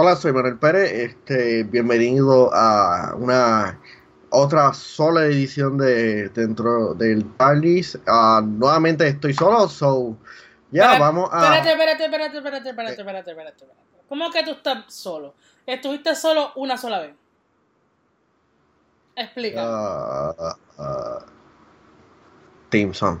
Hola, soy Manuel Pérez. Este, bienvenido a una otra sola edición de dentro del Parlis. Ah, nuevamente estoy solo, so ya vamos a. Espérate, espérate, espérate, espérate, espérate, espérate, espérate, espérate. ¿Cómo que tú estás solo? Estuviste solo una sola vez. Explica. ah, Team Song.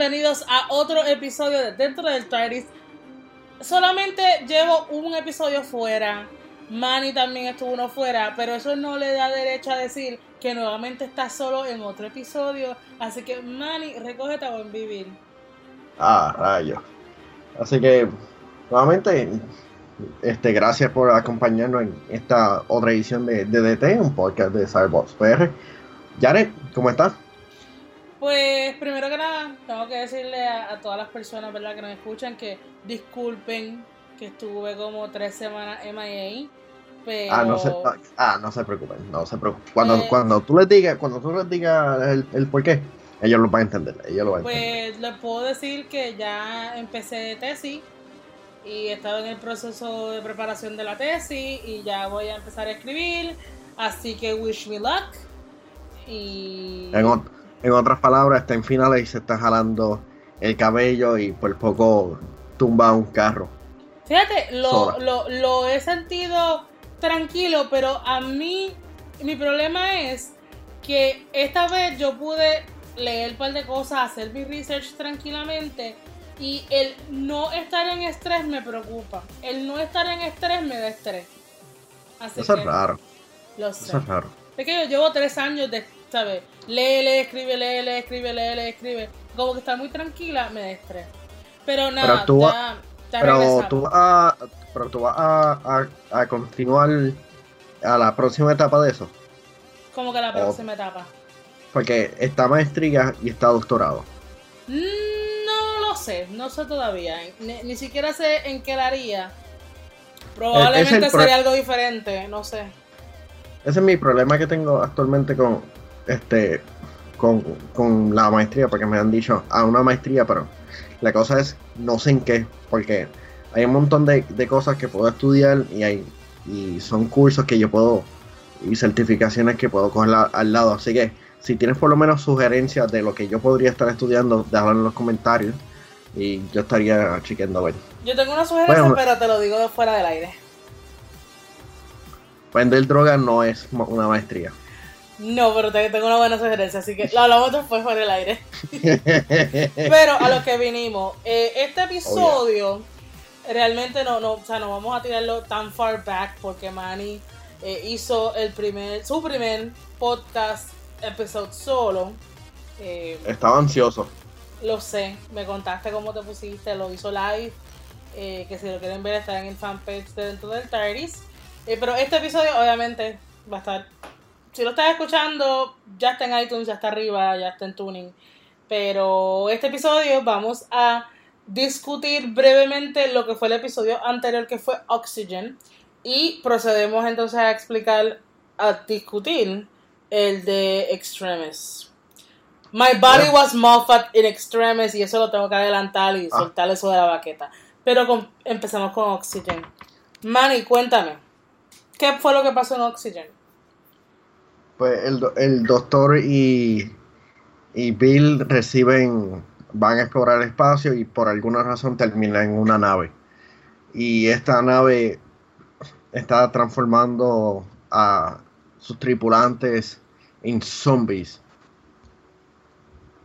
Bienvenidos a otro episodio de Dentro del TARDIS. Solamente llevo un episodio fuera. Manny también estuvo uno fuera. Pero eso no le da derecho a decir que nuevamente está solo en otro episodio. Así que Manny, recógete a buen vivir. Ah, rayos. Así que, nuevamente, este, gracias por acompañarnos en esta otra edición de DDT, un podcast de Cyberbox PR. Jared, ¿cómo estás? Pues primero que nada, tengo que decirle a, a todas las personas ¿verdad? que nos escuchan que disculpen que estuve como tres semanas MIA. Pero Ah, no se, ah, no se preocupen, no se preocupen. Cuando, Pues- cuando tú les digas, cuando tú les digas el, el por qué, ellos lo van a entender, ellos lo van a entender. Pues les puedo decir que ya empecé tesis y he estado en el proceso de preparación de la tesis y ya voy a empezar a escribir, así que wish me luck. Y En, ot- en otras palabras, está en finales y se está jalando el cabello y por poco tumba un carro. fíjate, lo, sola. lo, lo he sentido tranquilo, pero a mí mi problema es que esta vez yo pude leer un par de cosas, hacer mi research tranquilamente y el no estar en estrés me preocupa. El no estar en estrés me da estrés. Así Eso que es raro, lo sé. eso es raro. Es que yo llevo tres años de, ¿sabes? Lee, lee, escribe, lee, lee, escribe, lee, lee, escribe. Como que estar muy tranquila me da estrés. Pero nada, tú vas- ya, ya Pero tú vas a, pero tú vas a, a- a continuar a la próxima etapa de eso. Como que la próxima etapa. Porque está maestría y está doctorado. Mm, No lo sé, no sé todavía. Ni, ni siquiera sé en qué la haría. Probablemente sería algo diferente, no sé. Ese es mi problema que tengo actualmente con este con, con la maestría, porque me han dicho a una maestría, pero la cosa es no sé en qué, porque hay un montón de, de cosas que puedo estudiar y hay y son cursos que yo puedo y certificaciones que puedo coger la- al lado, así que si tienes por lo menos sugerencias de lo que yo podría estar estudiando, déjalo en los comentarios y yo estaría chequeando a ver. Yo tengo una sugerencia, Bueno. pero te lo digo de fuera del aire. Vender droga no es una maestría. No, pero te- tengo una buena sugerencia, así que lo hablamos después fuera del aire. Pero a lo que vinimos, eh, este episodio realmente no, no, o sea, no vamos a tirarlo tan far back porque Manny eh, hizo el primer, su primer podcast episode solo. Eh, Estaba ansioso. lo sé, me contaste cómo te pusiste, lo hizo live. eh, que si lo quieren ver está en el fanpage de dentro del TARDIS. Pero este episodio obviamente va a estar. Si lo estás escuchando, ya está en iTunes, ya está arriba, ya está en tuning. Pero este episodio vamos a discutir brevemente lo que fue el episodio anterior que fue Oxygen. Y procedemos entonces a explicar, a discutir el de Extremis. My body was Moffat in extremis y eso lo tengo que adelantar y Ah. soltar eso de la baqueta. Pero con- empezamos con Oxygen. Manny, cuéntame. ¿Qué fue lo que pasó en Oxygen? Pues el, el doctor y, y Bill reciben, van a explorar el espacio y por alguna razón terminan en una nave. Y esta nave está transformando a sus tripulantes en zombies.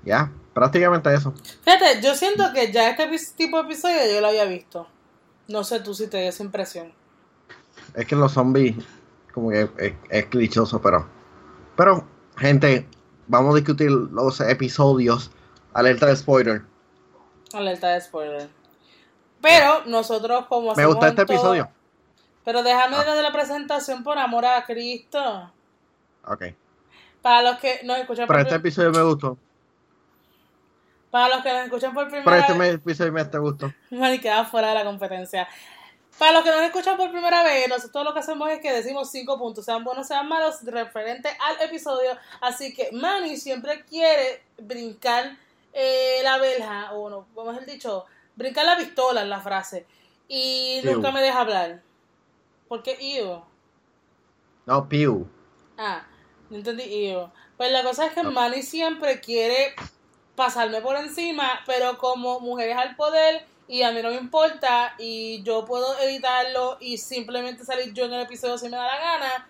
Ya, prácticamente eso. Fíjate, yo siento que ya este tipo de episodio yo lo había visto. No sé tú si te dio esa impresión. Es que los zombies, como que es, es clichoso, pero. Pero, gente, vamos a discutir los episodios. Alerta de spoiler. Alerta de spoiler. Pero nosotros como Me gustó este todo- episodio. Pero déjame Ah. la presentación por amor a Cristo. Ok. Para los que nos escuchan Pero por este episodio me gustó. Para los que nos escuchan por primera Pero este vez. me, episodio me te gustó. y queda fuera de la competencia. Para los que nos escuchan por primera vez, nosotros lo que hacemos es que decimos cinco puntos, sean buenos, sean malos, referente al episodio. Así que Manny siempre quiere brincar eh, la verja, o no, vamos el dicho, brincar la pistola en la frase. Y nunca me deja hablar. ¿Por qué Ew? No, Pew. Ah, no entendí yo. Pues la cosa es que No. Manny siempre quiere pasarme por encima, pero como mujeres al poder y a mí no me importa y yo puedo editarlo y simplemente salir yo en el episodio si me da la gana.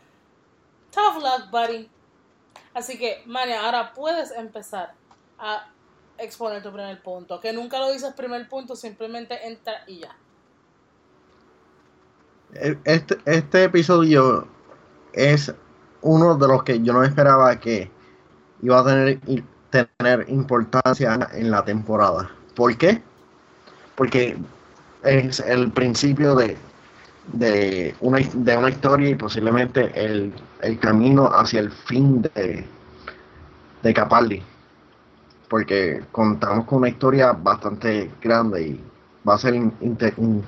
Tough luck, buddy. Así que, Manny, ahora puedes empezar a exponer tu primer punto. Que nunca lo dices primer punto, simplemente entra y ya. Este, este episodio es uno de los que yo no esperaba que iba a tener, tener importancia en la temporada. ¿Por qué? Porque es el principio de, de, una, de una historia y posiblemente el, el camino hacia el fin de, de Capaldi. Porque contamos con una historia bastante grande y va a ser in- inte- in-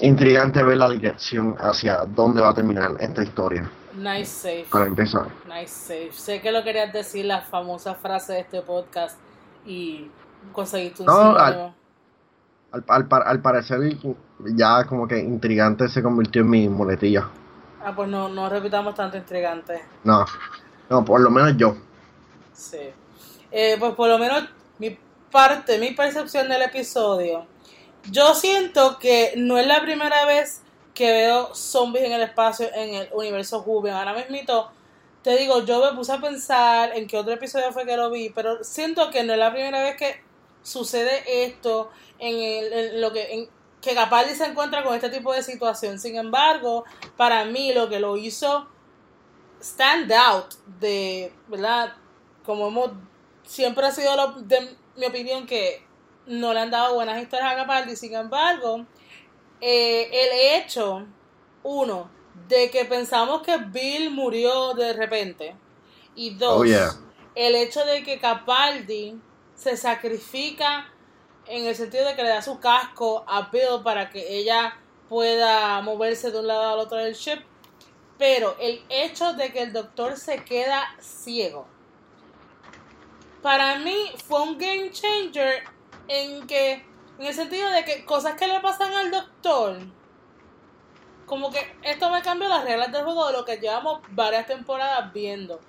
intrigante ver la dirección hacia dónde va a terminar esta historia. Nice save. Para empezar. Nice save. Sé que lo querías decir la famosa frase de este podcast y conseguiste un No. Al, al, al parecer ya como que intrigante se convirtió en mi muletilla. Ah, pues no, no repitamos tanto intrigante. No, no, por lo menos yo. Sí. Eh, pues por lo menos mi parte, mi percepción del episodio. Yo siento que no es la primera vez que veo zombies en el espacio en el universo Juven. Ahora mismito, te digo, yo me puse a pensar en qué otro episodio fue que lo vi, pero siento que no es la primera vez que sucede esto en, el, en lo que en, que Capaldi se encuentra con este tipo de situación. Sin embargo, para mí lo que lo hizo stand out de, ¿verdad? Como hemos siempre ha sido lo- de mi opinión que no le han dado buenas historias a Capaldi. Sin embargo, eh, el hecho, uno, de que pensamos que Bill murió de repente. Y dos, Oh, yeah. el hecho de que Capaldi se sacrifica en el sentido de que le da su casco a Bill para que ella pueda moverse de un lado al otro del ship. Pero el hecho de que el doctor se queda ciego. Para mí fue un game changer en que, en el sentido de que cosas que le pasan al doctor, como que esto me cambió las reglas del juego de lo que llevamos varias temporadas viendo.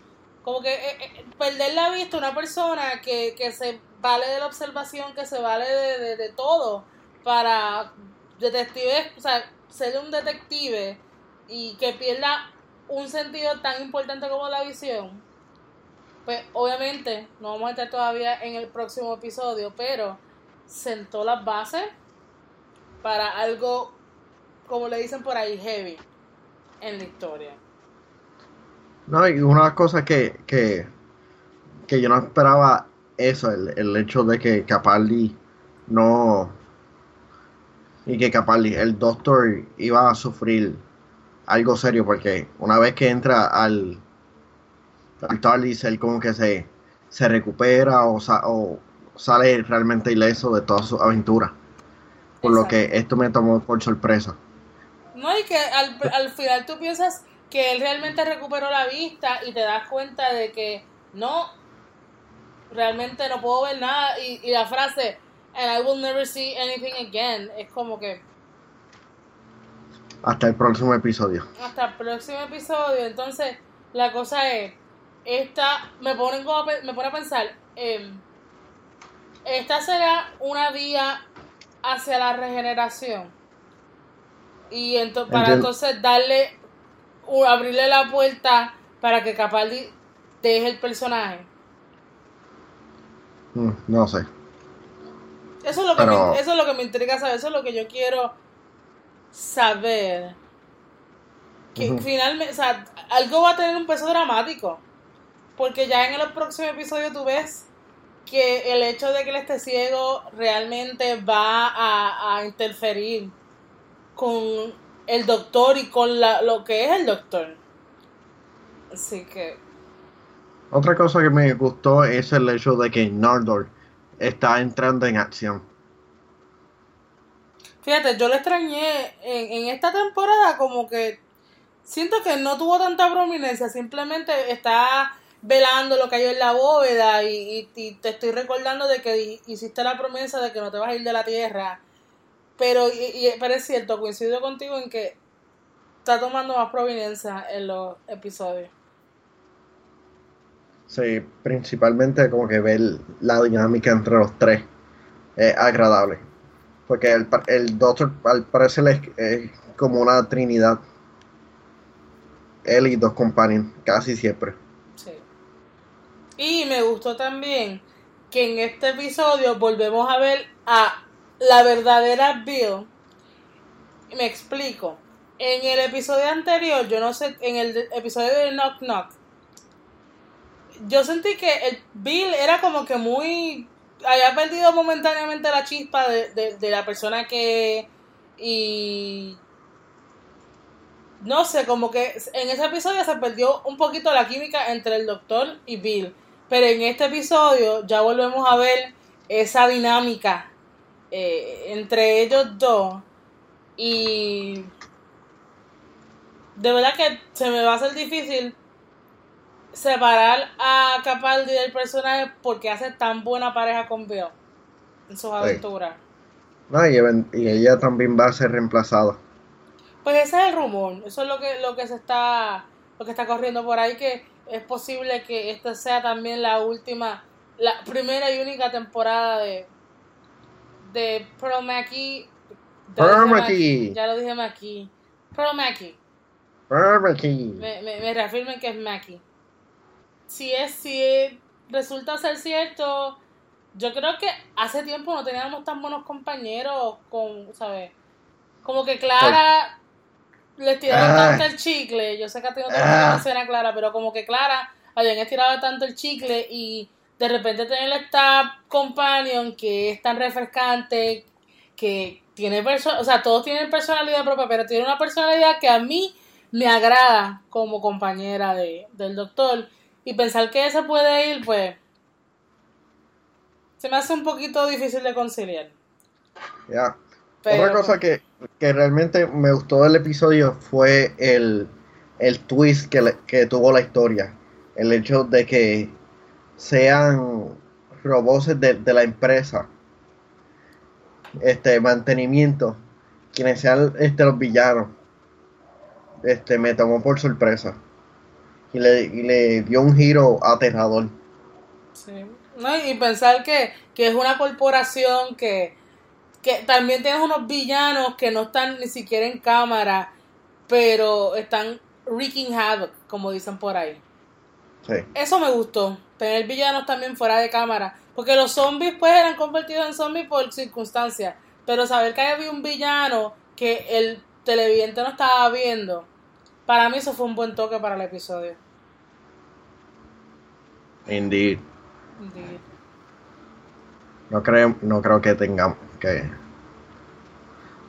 Como que eh, eh, perder la vista una persona que, que se vale de la observación, que se vale de, de, de todo para detectives, o sea, ser un detective y que pierda un sentido tan importante como la visión. Pues obviamente no vamos a estar todavía en el próximo episodio, pero sentó las bases para algo, como le dicen por ahí, heavy en la historia. No, y una de las cosas que, que, que yo no esperaba eso, el, el hecho de que Capaldi no y que Capaldi, el doctor iba a sufrir algo serio porque una vez que entra al al TARDIS él como que se, se recupera o, sa- o sale realmente ileso de todas sus aventuras. Por lo que esto me tomó por sorpresa. No, y que al, al final tú piensas que él realmente recuperó la vista y te das cuenta de que no, realmente no puedo ver nada. Y, y la frase, and I will never see anything again, es como que Hasta el próximo episodio. hasta el próximo episodio. Entonces, la cosa es, esta me pone, como me pone a pensar, em, esta será una vía hacia la regeneración. Y ento- para Entiendo. entonces darle, abrirle la puerta para que Capaldi deje el personaje. Mm, no sé. Eso es lo que Pero- me, eso es lo que me intriga saber, eso es lo que yo quiero saber. Que finalmente, o sea, algo va a tener un peso dramático. Porque ya en el próximo episodio tú ves que el hecho de que él esté ciego realmente va a, a interferir con el doctor y con la, lo que es el doctor. Así que, Otra cosa que me gustó es el hecho de que Nardor está entrando en acción. Fíjate, yo lo extrañé en, en esta temporada como que siento que no tuvo tanta prominencia, simplemente está velando lo que hay en la bóveda y, te estoy recordando de que hiciste la promesa de que no te vas a ir de la tierra. Pero, y, pero es cierto, coincido contigo en que está tomando más prominencia en los episodios. Sí, principalmente como que ver la dinámica entre los tres es agradable. Porque el, el Doctor al parecer es, como una trinidad. Él y dos compañeros, casi siempre. Sí. Y me gustó también que en este episodio volvemos a ver a la verdadera Bill. Me explico. En el episodio anterior, yo no sé, en el episodio de Knock Knock, yo sentí que el Bill era como que muy. había perdido momentáneamente la chispa de, la persona que. Y. No sé, como que en ese episodio se perdió un poquito la química entre el doctor y Bill. Pero en este episodio ya volvemos a ver esa dinámica eh, entre ellos dos. Y. De verdad que se me va a hacer difícil separar a Capaldi del personaje porque hace tan buena pareja con Bill en sus aventuras. y, ella también va a ser reemplazada. Pues ese es el rumor, eso es lo que, lo que se está, lo que está corriendo por ahí, que es posible que esta sea también la última, la primera y única temporada de, de Pearl Mackie. Pearl Mackie. Ya lo dije Mackie. Pearl Mackie. Pearl Mackie. Me, me, me reafirmen que es Mackie si es, si resulta ser cierto, yo creo que hace tiempo no teníamos tan buenos compañeros con, ¿sabes? Como que Clara le tiraron ah. tanto el chicle, yo sé que a ti no te ah. escena Clara, pero como que Clara habían estirado tanto el chicle y de repente tener esta companion que es tan refrescante, que tiene personalidad, o sea, todos tienen personalidad propia, pero tiene una personalidad que a mí me agrada como compañera de, del doctor. Y pensar que ese puede ir, pues, se me hace un poquito difícil de conciliar. Ya. Otra cosa que, realmente me gustó del episodio fue el, twist que, que tuvo la historia. El hecho de que sean robots de, de la empresa, este mantenimiento, quienes sean este, los villanos. Este me tomó por sorpresa y le, dio un giro aterrador. Sí. No, y pensar que, es una corporación que, que también tiene unos villanos que no están ni siquiera en cámara, pero están wreaking havoc, como dicen por ahí. Sí. Eso me gustó, tener villanos también fuera de cámara, porque los zombies pues eran convertidos en zombies por circunstancias, pero saber que había un villano que el televidente no estaba viendo, para mí eso fue un buen toque para el episodio. Indeed. Indeed. No creo, no creo que tengamos que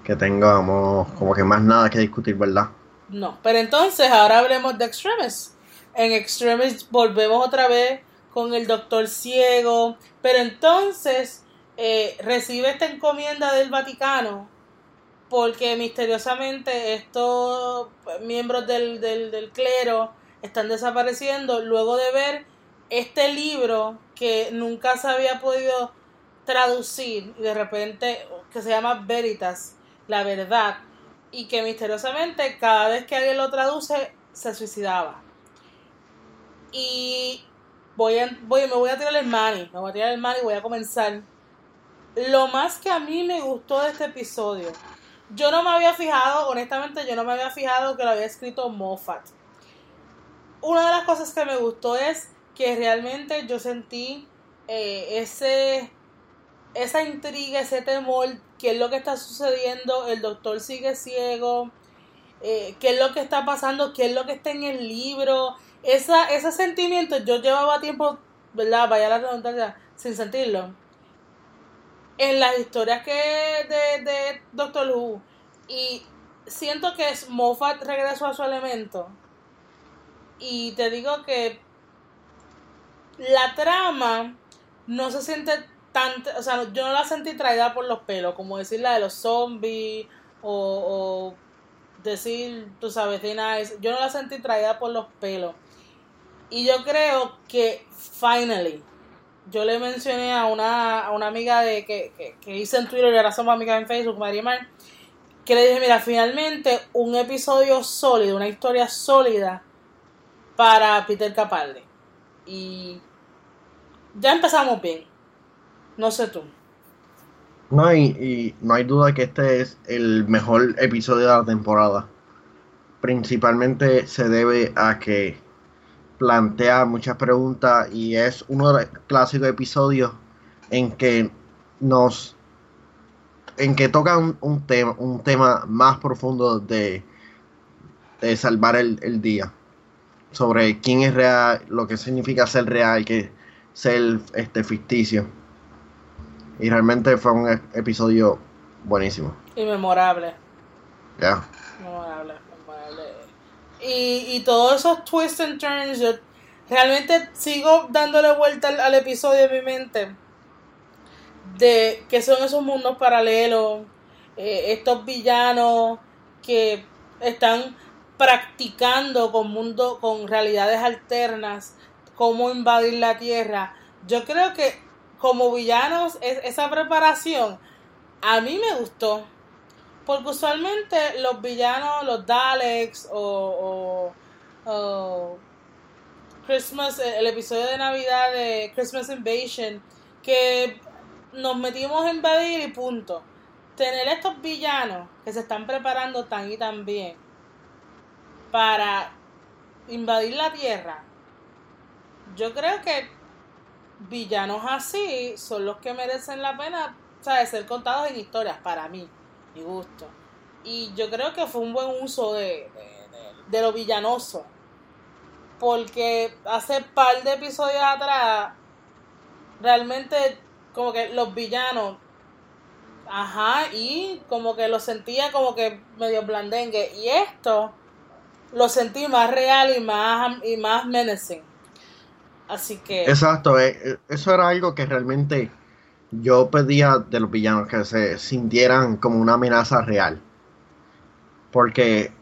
que tengamos como que más nada que discutir, ¿verdad? No, pero entonces ahora hablemos de Extremis. En Extremis volvemos otra vez con el doctor ciego, pero entonces eh, recibe esta encomienda del Vaticano porque misteriosamente estos miembros del, del, clero están desapareciendo luego de ver este libro que nunca se había podido traducir y de repente que se llama Veritas, la verdad, y que misteriosamente cada vez que alguien lo traduce se suicidaba. Y voy voy, me voy a tirar el money, me voy a tirar el money y voy a comenzar. Lo más que a mí me gustó de este episodio yo no me había fijado, honestamente, yo no me había fijado que lo había escrito Moffat. Una de las cosas que me gustó es que realmente yo sentí eh, ese esa intriga, ese temor, qué es lo que está sucediendo, el doctor sigue ciego, eh, qué es lo que está pasando, qué es lo que está en el libro, esa, ese sentimiento, yo llevaba tiempo, ¿verdad? Vaya la redundancia, sin sentirlo en las historias que de, de Doctor Who y siento que Moffat regresó a su elemento y te digo que la trama no se siente tan, o sea, yo no la sentí traída por los pelos, como decir la de los zombies o, decir, tú sabes, yo no la sentí traída por los pelos. Y yo creo que, finally, yo le mencioné a una, a una amiga de que, que, hice en Twitter y ahora somos amigas en Facebook, María Mar, que le dije, mira, finalmente un episodio sólido, una historia sólida para Peter Capaldi. Y ya empezamos bien. No sé tú. No, y, y, no hay duda que este es el mejor episodio de la temporada. Principalmente se debe a que plantea muchas preguntas y es uno de los clásicos episodios en que nos en que toca un, tema un tema más profundo de, de salvar el, el, día. Sobre quién es real lo que significa ser real que ser este ficticio. Y realmente fue un episodio buenísimo. Y memorable. Ya. Memorable y, y todos esos twists and turns, yo realmente sigo dándole vuelta al, episodio en mi mente de que son esos mundos paralelos, eh, estos villanos que están practicando con mundo, con realidades alternas, cómo invadir la tierra. Yo creo que como villanos esa preparación a mí me gustó. Porque usualmente los villanos, los Daleks o, Christmas, el episodio de Navidad de Christmas Invasion, que nos metimos a invadir y punto. Tener estos villanos que se están preparando tan y tan bien para invadir la Tierra, yo creo que villanos así son los que merecen la pena ¿sabes? ser contados en historias para mí mi gusto. Y yo creo que fue un buen uso de, de, lo villanoso. Porque hace par de episodios atrás, realmente como que los villanos, ajá, y como que lo sentía como que medio blandengue. Y esto lo sentí más real y más, y más menacing. Así que... Exacto, eh, eh, eso era algo que realmente yo pedía de los villanos que se sintieran como una amenaza real. Porque,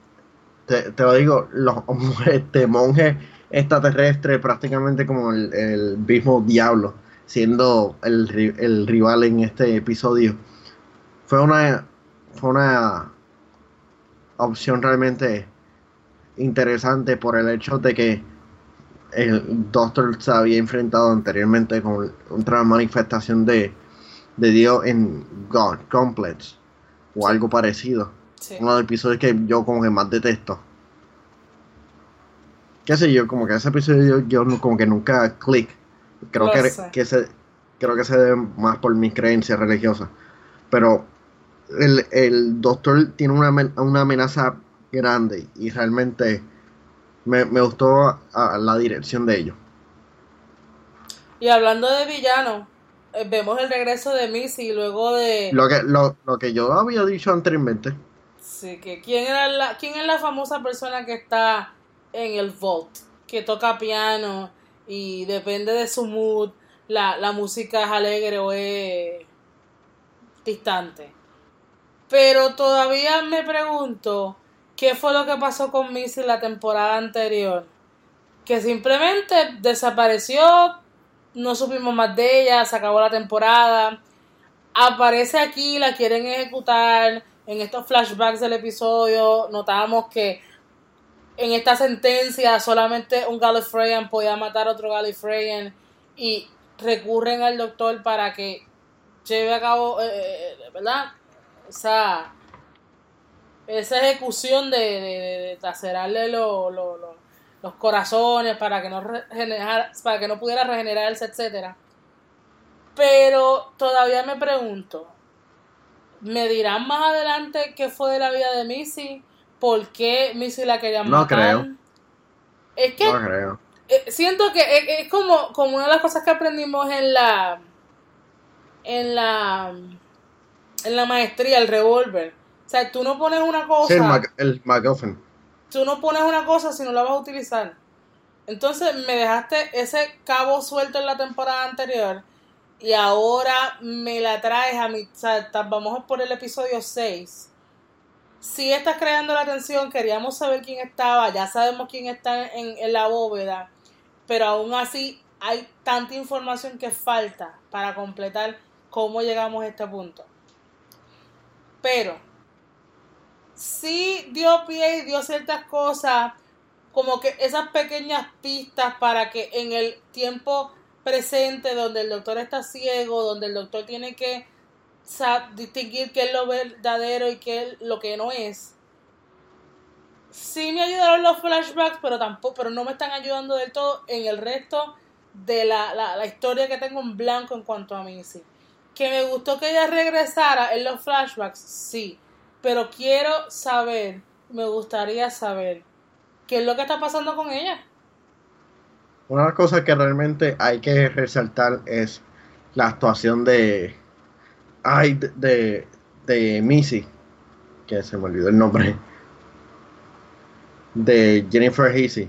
te, lo digo, los este monje extraterrestre prácticamente como el, mismo diablo, siendo el, el, rival en este episodio, fue una, fue una opción realmente interesante por el hecho de que el Doctor se había enfrentado anteriormente con otra manifestación de, de Dios en God Complex o algo parecido. Uno de los episodios que yo como que más detesto. Qué sé yo, como que ese episodio yo, como que nunca click. Creo que, que, se creo que se debe más por mis creencias religiosas. Pero el, el doctor tiene una, una amenaza grande y realmente me, me gustó a, la dirección de ellos. Y hablando de villano, vemos el regreso de Missy luego de... Lo que, lo, lo que yo había dicho anteriormente. Sí, que quién, era la, quién es la famosa persona que está en el vault, que toca piano y depende de su mood, la, la música es alegre o es distante. Pero todavía me pregunto qué fue lo que pasó con Missy la temporada anterior. Que simplemente desapareció, no supimos más de ella, se acabó la temporada. Aparece aquí, la quieren ejecutar. En estos flashbacks del episodio notamos que en esta sentencia solamente un Gallifreyan podía matar a otro Gallifreyan y recurren al doctor para que lleve a cabo, eh, eh, eh, ¿verdad? Esa, ejecución de, de, de, lo, los corazones para que no para que no pudiera regenerarse, etcétera. Pero todavía me pregunto, ¿me dirán más adelante qué fue de la vida de Missy? ¿Por qué Missy la quería matar? No creo. Es que no creo. Eh, siento que es, como, como una de las cosas que aprendimos en la en la en la maestría, el revólver. O sea, tú no pones una cosa. el, el tú no pones una cosa si no la vas a utilizar. Entonces me dejaste ese cabo suelto en la temporada anterior y ahora me la traes a mi... O sea, vamos por el episodio 6. Si estás creando la atención, queríamos saber quién estaba, ya sabemos quién está en, en la bóveda, pero aún así hay tanta información que falta para completar cómo llegamos a este punto. Pero sí dio pie y dio ciertas cosas, como que esas pequeñas pistas para que en el tiempo presente, donde el doctor está ciego, donde el doctor tiene que distinguir qué es lo verdadero y qué es lo que no es. Sí me ayudaron los flashbacks, pero tampoco, pero no me están ayudando del todo en el resto de la, la, historia que tengo en blanco en cuanto a Missy. Que me gustó que ella regresara en los flashbacks, sí. Pero quiero saber, me gustaría saber, qué es lo que está pasando con ella. Una cosa que realmente hay que resaltar es la actuación de. Ay, de, de, Missy, que se me olvidó el nombre. De Jennifer Hasey.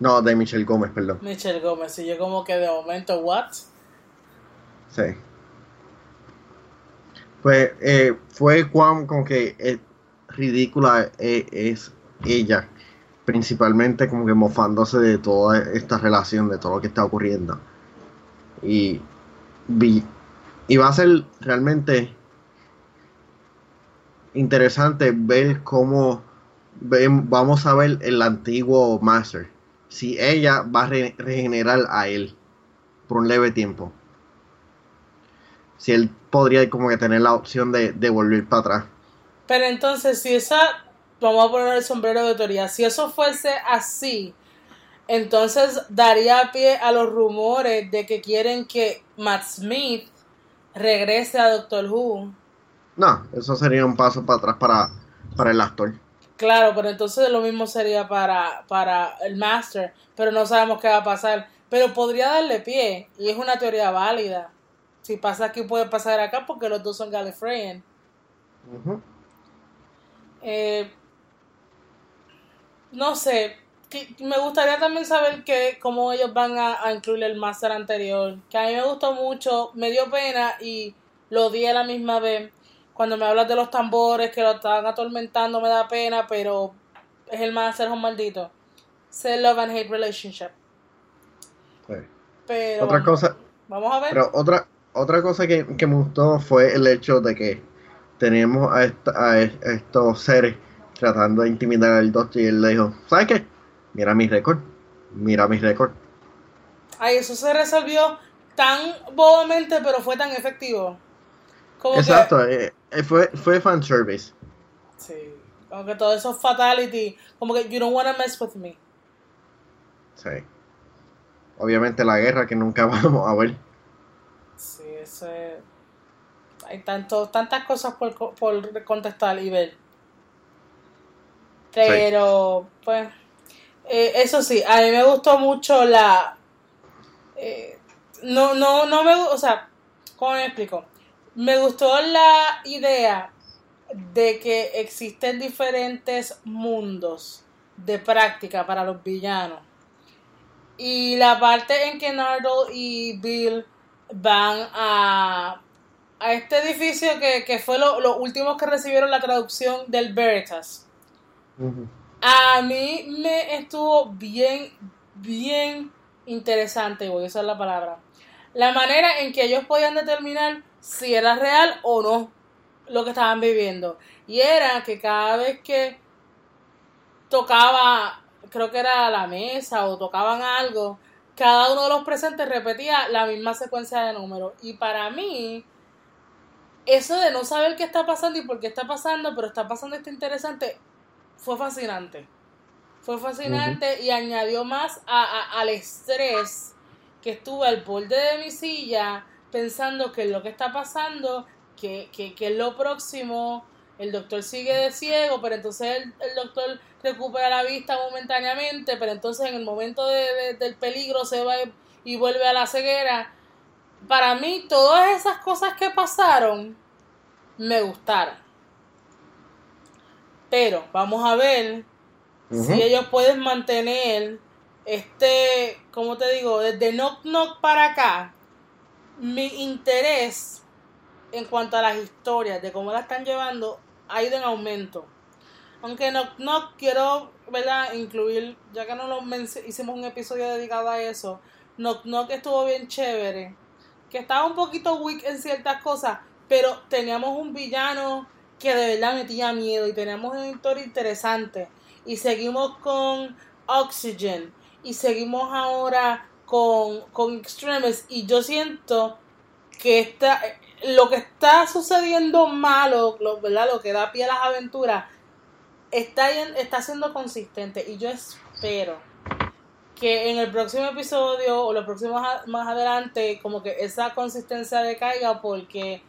No, de Michelle Gómez, perdón. Michelle Gómez, y yo como que de momento, ¿what? Sí. Pues eh, fue Juan como que eh, ridícula eh, es ella principalmente como que mofándose de toda esta relación, de todo lo que está ocurriendo. Y, y va a ser realmente interesante ver cómo vamos a ver el antiguo Master. Si ella va a regenerar a él por un leve tiempo. Si podría como que tener la opción de, de volver para atrás. Pero entonces, si esa vamos a poner el sombrero de teoría. Si eso fuese así, entonces daría pie a los rumores de que quieren que Matt Smith regrese a Doctor Who. No, eso sería un paso para atrás para, para el actor. Claro, pero entonces lo mismo sería para, para el Master, pero no sabemos qué va a pasar. Pero podría darle pie, y es una teoría válida. Si pasa aquí, puede pasar acá, porque los dos son Gallifreyan. eh, no sé, me gustaría también saber que cómo ellos van a, incluir el máster anterior, que a mí me gustó mucho, me dio pena y lo di a la misma vez. Cuando me hablas de los tambores que lo estaban atormentando me da pena, pero es el máster un maldito. Sé love and hate relationship. Pero otra cosa, vamos a ver. Pero otra otra cosa que, me gustó fue el hecho de que tenemos a, a estos seres tratando de intimidar al doctor y él le dijo, ¿sabes qué? Mira mi récord, mira mi récord. Ay, eso se resolvió tan bobamente, pero fue tan efectivo. Exacto, eh, eh, fue, fue fan service. Sí, como que todo eso es fatality, como que you don't wanna mess with me. Sí. Obviamente la guerra que nunca vamos a ver. Sí, Hay tanto, tantas cosas por, por contestar y ver. Pero, pues, eh, eso sí, a mí me gustó mucho la... Eh, no, no, no me... O sea, ¿cómo me explico? Me gustó la idea de que existen diferentes mundos de práctica para los villanos. Y la parte en que Nardole y Bill van a, a este edificio que, fue lo, los últimos que recibieron la traducción del Veritas. A mí me estuvo bien, bien interesante, voy a usar la palabra. La manera en que ellos podían determinar si era real o no lo que estaban viviendo. Y era que cada vez que tocaba, creo que era la mesa o tocaban algo, cada uno de los presentes repetía la misma secuencia de números. Y para mí, eso de no saber qué está pasando y por qué está pasando, pero está pasando esto interesante, fue fascinante. Fue fascinante y añadió más al estrés que estuve al borde de mi silla pensando que lo que está pasando, que, que, que es lo próximo, el doctor sigue de ciego, pero entonces el, doctor recupera la vista momentáneamente, pero entonces en el momento del peligro se va y vuelve a la ceguera. Para mí, todas esas cosas que pasaron me gustaron. Pero vamos a ver si ellos pueden mantener este, como te digo, desde Knock Knock para acá, mi interés en cuanto a las historias, de cómo la están llevando, ha ido en aumento. Aunque Knock Knock quiero, ¿verdad? Incluir, ya que no lo hicimos un episodio dedicado a eso, Knock Knock estuvo bien chévere. Que estaba un poquito weak en ciertas cosas, pero teníamos un villano que de verdad metía miedo y teníamos una historia interesante. Y seguimos con Oxygen. Y seguimos ahora con, con Extremis. Y yo siento que esta, lo que está sucediendo malo, lo, ¿verdad? lo que da pie a las aventuras, está, está siendo consistente. Y yo espero que en el próximo episodio o los próximos más adelante, como que esa consistencia decaiga, porque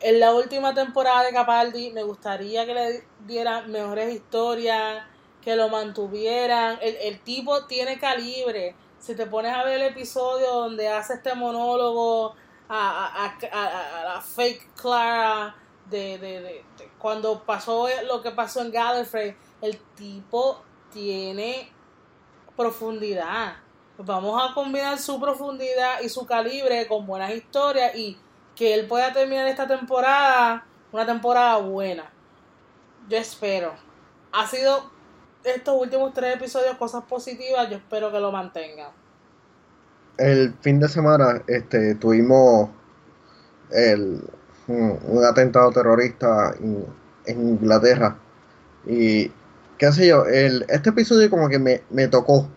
en la última temporada de Capaldi me gustaría que le dieran mejores historias, que lo mantuvieran. El, el tipo tiene calibre. Si te pones a ver el episodio donde hace este monólogo a, a, la fake Clara de, de, cuando pasó lo que pasó en Gallifrey, el tipo tiene profundidad. vamos a combinar su profundidad y su calibre con buenas historias y que él pueda terminar esta temporada, una temporada buena. Yo espero. Ha sido estos últimos tres episodios cosas positivas, yo espero que lo mantenga. El fin de semana este, tuvimos el, un, atentado terrorista en, Inglaterra. Y qué sé yo, el, este episodio como que me, me tocó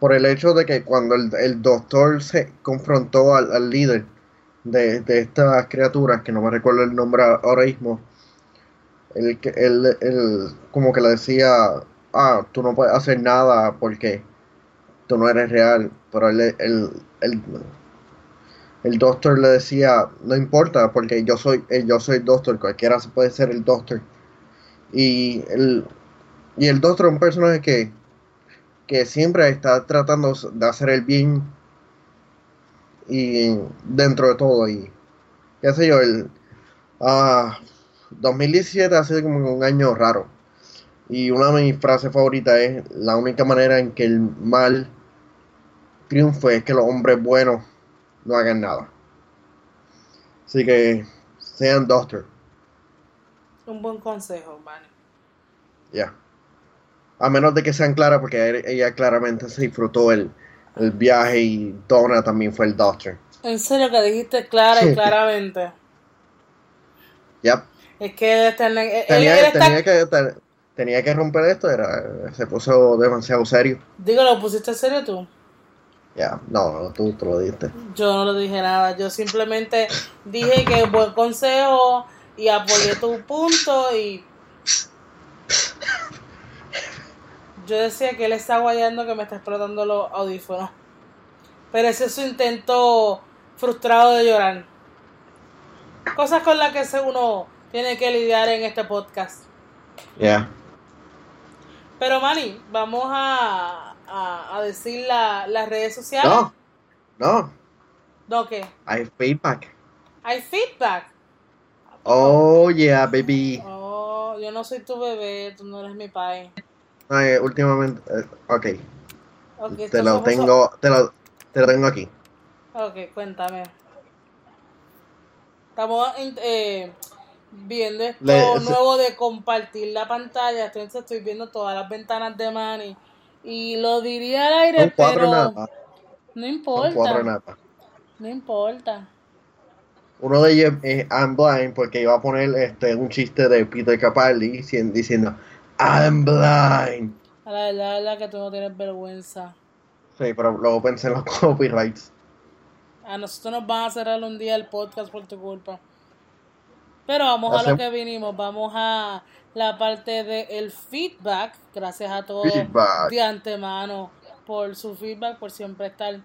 por el hecho de que cuando el, el doctor se confrontó al, al líder de, de, estas criaturas, que no me recuerdo el nombre ahora mismo, él, él, como que le decía, ah, tú no puedes hacer nada porque tú no eres real, pero él, el, el doctor le decía, no importa, porque yo soy, eh, yo soy doctor, cualquiera puede ser el doctor. Y el, y el doctor es un personaje que, que siempre está tratando de hacer el bien y dentro de todo y qué sé yo, el 2017 ah, ha sido como un año raro y una de mis frases favoritas es la única manera en que el mal triunfe es que los hombres buenos no hagan nada. Así que sean doctor. Un buen consejo, man. Ya. A menos de que sean claras, porque ella claramente se disfrutó el, el viaje y Donna también fue el Doctor. En serio que dijiste clara y claramente. Yep. Es que tenía, que tenía que romper esto, era se puso demasiado serio. Digo, ¿lo pusiste serio tú? Ya, no, tú, tú lo dijiste. Yo no lo dije nada, yo simplemente dije que buen consejo y apoyé tu punto y Yo decía que él está guayando que me está explotando los audífonos. Pero ese es su intento frustrado de llorar. Cosas con las que uno tiene que lidiar en este podcast. Ya. Pero Manny, vamos a, a, decir las redes sociales. No, no. ¿No qué? Hay feedback. ¿Hay feedback? Oh, yeah, baby. Oh, yo no soy tu bebé, tú no eres mi pai últimamente. Eh, ok. te lo tengo. Te lo, te lo tengo aquí. Ok, cuéntame. Estamos eh, viendo esto nuevo de compartir la pantalla. Entonces estoy viendo todas las ventanas de Manny. Y lo diría al aire, pero. No importa. No importa. Uno de ellos es I'm Blind porque iba a poner este un chiste de Peter Capaldi diciendo I'm blind. A la verdad, la que tú no tienes vergüenza. Sí, pero luego pensé en los copyrights. A nosotros nos van a cerrar un día el podcast por tu culpa. Pero vamos a lo que vinimos. Vamos a la parte del el feedback. Gracias a todos de antemano por su feedback, por siempre estar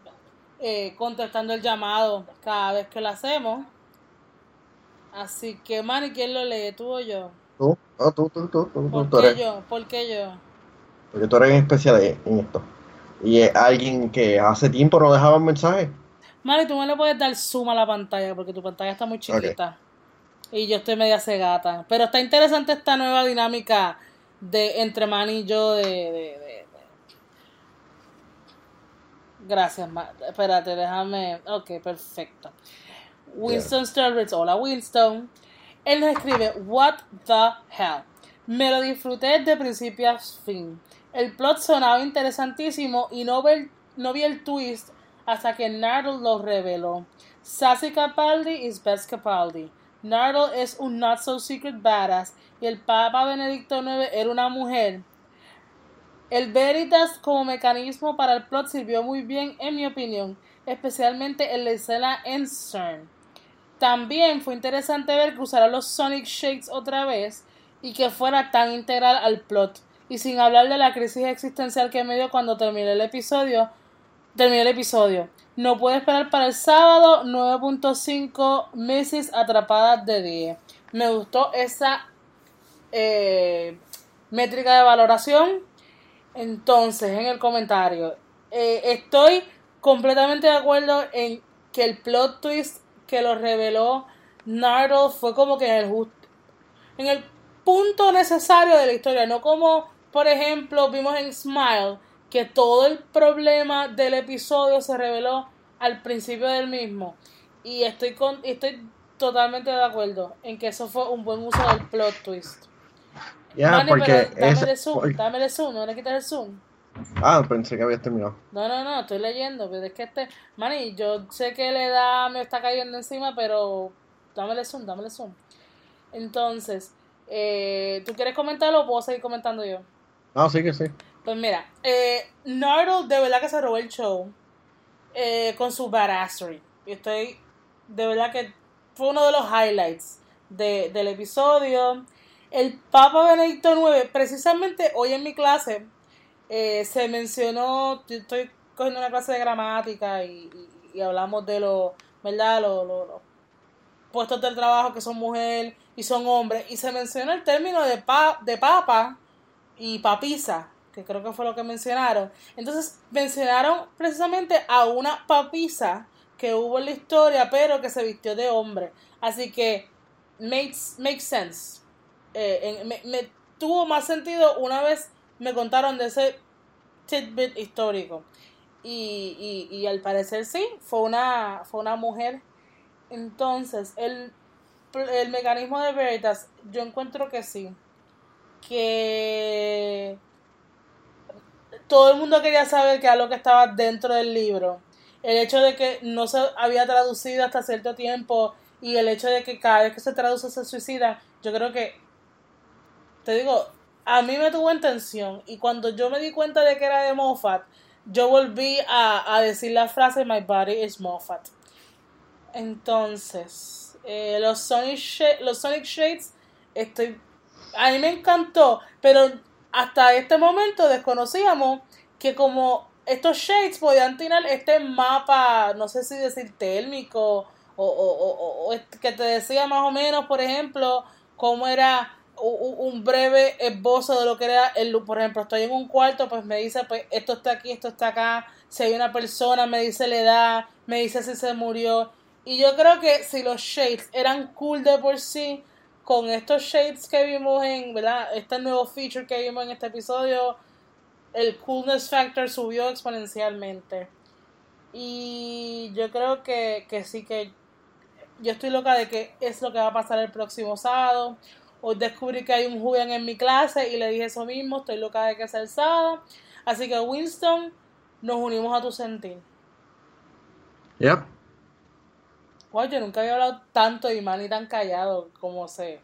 eh, contestando el llamado cada vez que lo hacemos. Así que, Manny, ¿quién lo lee? ¿Tú o yo? Tú, no, tú, tú, tú, tú, ¿Por qué yo? ¿Por qué yo? Porque tú eres especial en esto. Y es alguien que hace tiempo no dejaba un mensaje. Mari, tú me le puedes dar zoom a la pantalla porque tu pantalla está muy chiquita. Y yo estoy media cegata. Pero está interesante esta nueva dinámica de entre Man y yo de, de, Gracias, espérate, déjame. Ok, perfecto. Winston yeah. hola Winston. Él nos escribe, What the hell? Me lo disfruté de principio a fin. El plot sonaba interesantísimo y no, no vi el twist hasta que Nardole lo reveló. Sassy Capaldi is best Capaldi. Nardole es un not so secret badass y el Papa Benedicto IX era una mujer. El Veritas como mecanismo para el plot sirvió muy bien en mi opinión, especialmente en la escena en CERN. También fue interesante ver que usaron los Sonic Shakes otra vez y que fuera tan integral al plot. Y sin hablar de la crisis existencial que me dio cuando terminé el episodio, terminé el episodio. No puedo esperar para el sábado 9.5 meses atrapadas de 10. Me gustó esa eh, métrica de valoración. Entonces, en el comentario, eh, estoy completamente de acuerdo en que el plot twist que lo reveló Nardole fue como que en el punto necesario de la historia, no como, por ejemplo, vimos en Smile, que todo el problema del episodio se reveló al principio del mismo. Y estoy con estoy totalmente de acuerdo en que eso fue un buen uso del plot twist. Ya, porque dame de zoom, dame zoom, no le quites el zoom. Ah, pensé que habías terminado. No, no, no, estoy leyendo, pero es que este, Manny, yo sé que la edad me está cayendo encima, pero dámele zoom, dámele zoom. Entonces, eh, ¿tú quieres comentarlo o puedo seguir comentando yo? Ah, sí que sí. Pues mira, eh, Nardle de verdad que se robó el show eh, con su badassery. Y estoy, de verdad que fue uno de los highlights de, del episodio. El Papa Benedicto IX, precisamente hoy en mi clase, eh, se mencionó, estoy cogiendo una clase de gramática y, hablamos de los, ¿verdad? Los, puestos del trabajo que son mujeres y son hombres. Y se mencionó el término de, pa, de papa y papisa que creo que fue lo que mencionaron. Entonces mencionaron precisamente a una papisa que hubo en la historia, pero que se vistió de hombre. Así que makes, makes sense. Eh, me, tuvo más sentido una vez me contaron de ese tidbit histórico. Y, y, y al parecer sí, fue una, fue una mujer. Entonces, el, el mecanismo de Veritas, yo encuentro que sí. Que todo el mundo quería saber qué era lo que estaba dentro del libro. El hecho de que no se había traducido hasta cierto tiempo y el hecho de que cada vez que se traduce se suicida, yo creo que, te digo, a mí me tuvo en y cuando yo me di cuenta de que era de Moffat, yo volví a, decir la frase My body is Moffat. Entonces, eh, los, Sonic los Sonic Shades, estoy, a mí me encantó, pero hasta este momento desconocíamos que como estos shades podían tener este mapa, no sé si decir térmico, o, o, o, que te decía más o menos, por ejemplo, cómo era un breve esbozo de lo que era el por ejemplo estoy en un cuarto pues me dice pues esto está aquí esto está acá si hay una persona me dice la edad me dice si se murió. Y yo creo que si los shades eran cool de por sí con estos shades que vimos en, ¿verdad? Este nuevo feature que vimos en este episodio, el coolness factor subió exponencialmente. Y yo creo que, sí que yo estoy loca de que es lo que va a pasar el próximo sábado. Hoy descubrí que hay un Julian en mi clase y le dije eso mismo, estoy loca de que sea el sábado. Así que Winston, nos unimos a tu sentir. Yep yo nunca había hablado tanto y man y tan callado como se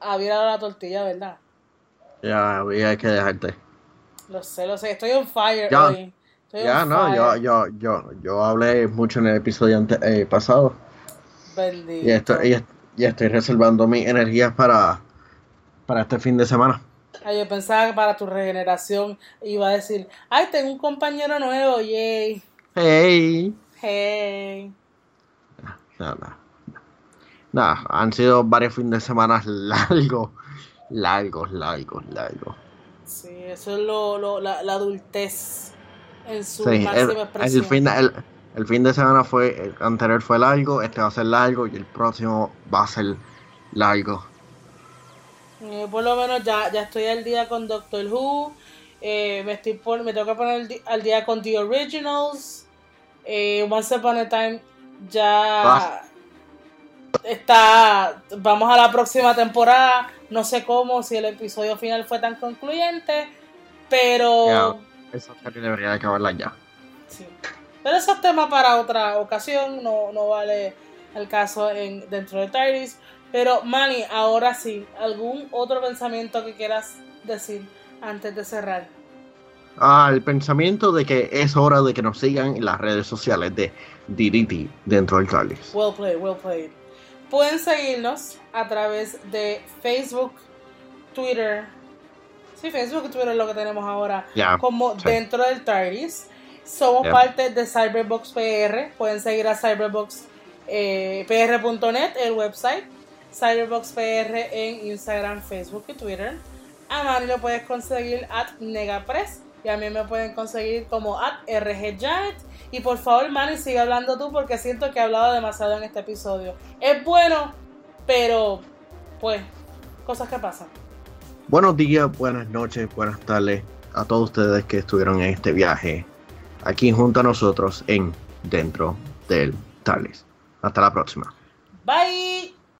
había dado la tortilla, ¿verdad? Ya, hay que dejarte. Lo sé, lo sé, estoy on fire ya, hoy. ya, no, yo, yo, yo, yo hablé mucho en el episodio eh, pasado. Bendito. Y, estoy, y, estoy reservando mis energías para, para este fin de semana. Ay, yo pensaba que para tu regeneración iba a decir, ay, tengo un compañero nuevo, yay. Hey. Hey nada, nada. han sido varios fines de semana largos, largos, largos, largos. Sí, eso es lo, lo la, adultez en su máxima el, expresión. El fin, de, el, fin de semana fue, el anterior fue largo, este va a ser largo y el próximo va a ser largo. Eh, por lo menos ya, ya estoy al día con Doctor Who. Eh, me, estoy me tengo que poner al día con The Originals. Eh, Once Upon a Time ya está. Vamos a la próxima temporada. No sé cómo, si el episodio final fue tan concluyente. Pero. esa serie debería de acabarla ya. Sí. Pero eso es tema para otra ocasión. No, no vale el caso en, dentro de Tyrese. Pero, Manny, ahora sí, ¿algún otro pensamiento que quieras decir antes de cerrar? Ah, el pensamiento de que es hora de que nos sigan en las redes sociales de DDT dentro del Tyrese. Well played, well played. Pueden seguirnos a través de Facebook, Twitter. Sí, Facebook y Twitter es lo que tenemos ahora. como dentro del TARDIS. Somos parte de Cyberbox PR. Pueden seguir a cyberboxpr.net, eh, el website. Cyberbox PR en Instagram, Facebook y Twitter. A Manny lo puedes conseguir at Negapress. Y a mí me pueden conseguir como at RGJanet. Y por favor, Manny, sigue hablando tú porque siento que he hablado demasiado en este episodio. Es bueno, pero pues, cosas que pasan. Buenos días, buenas noches, buenas tardes a todos ustedes que estuvieron en este viaje aquí junto a nosotros en Dentro del Tales. Hasta la próxima. Bye.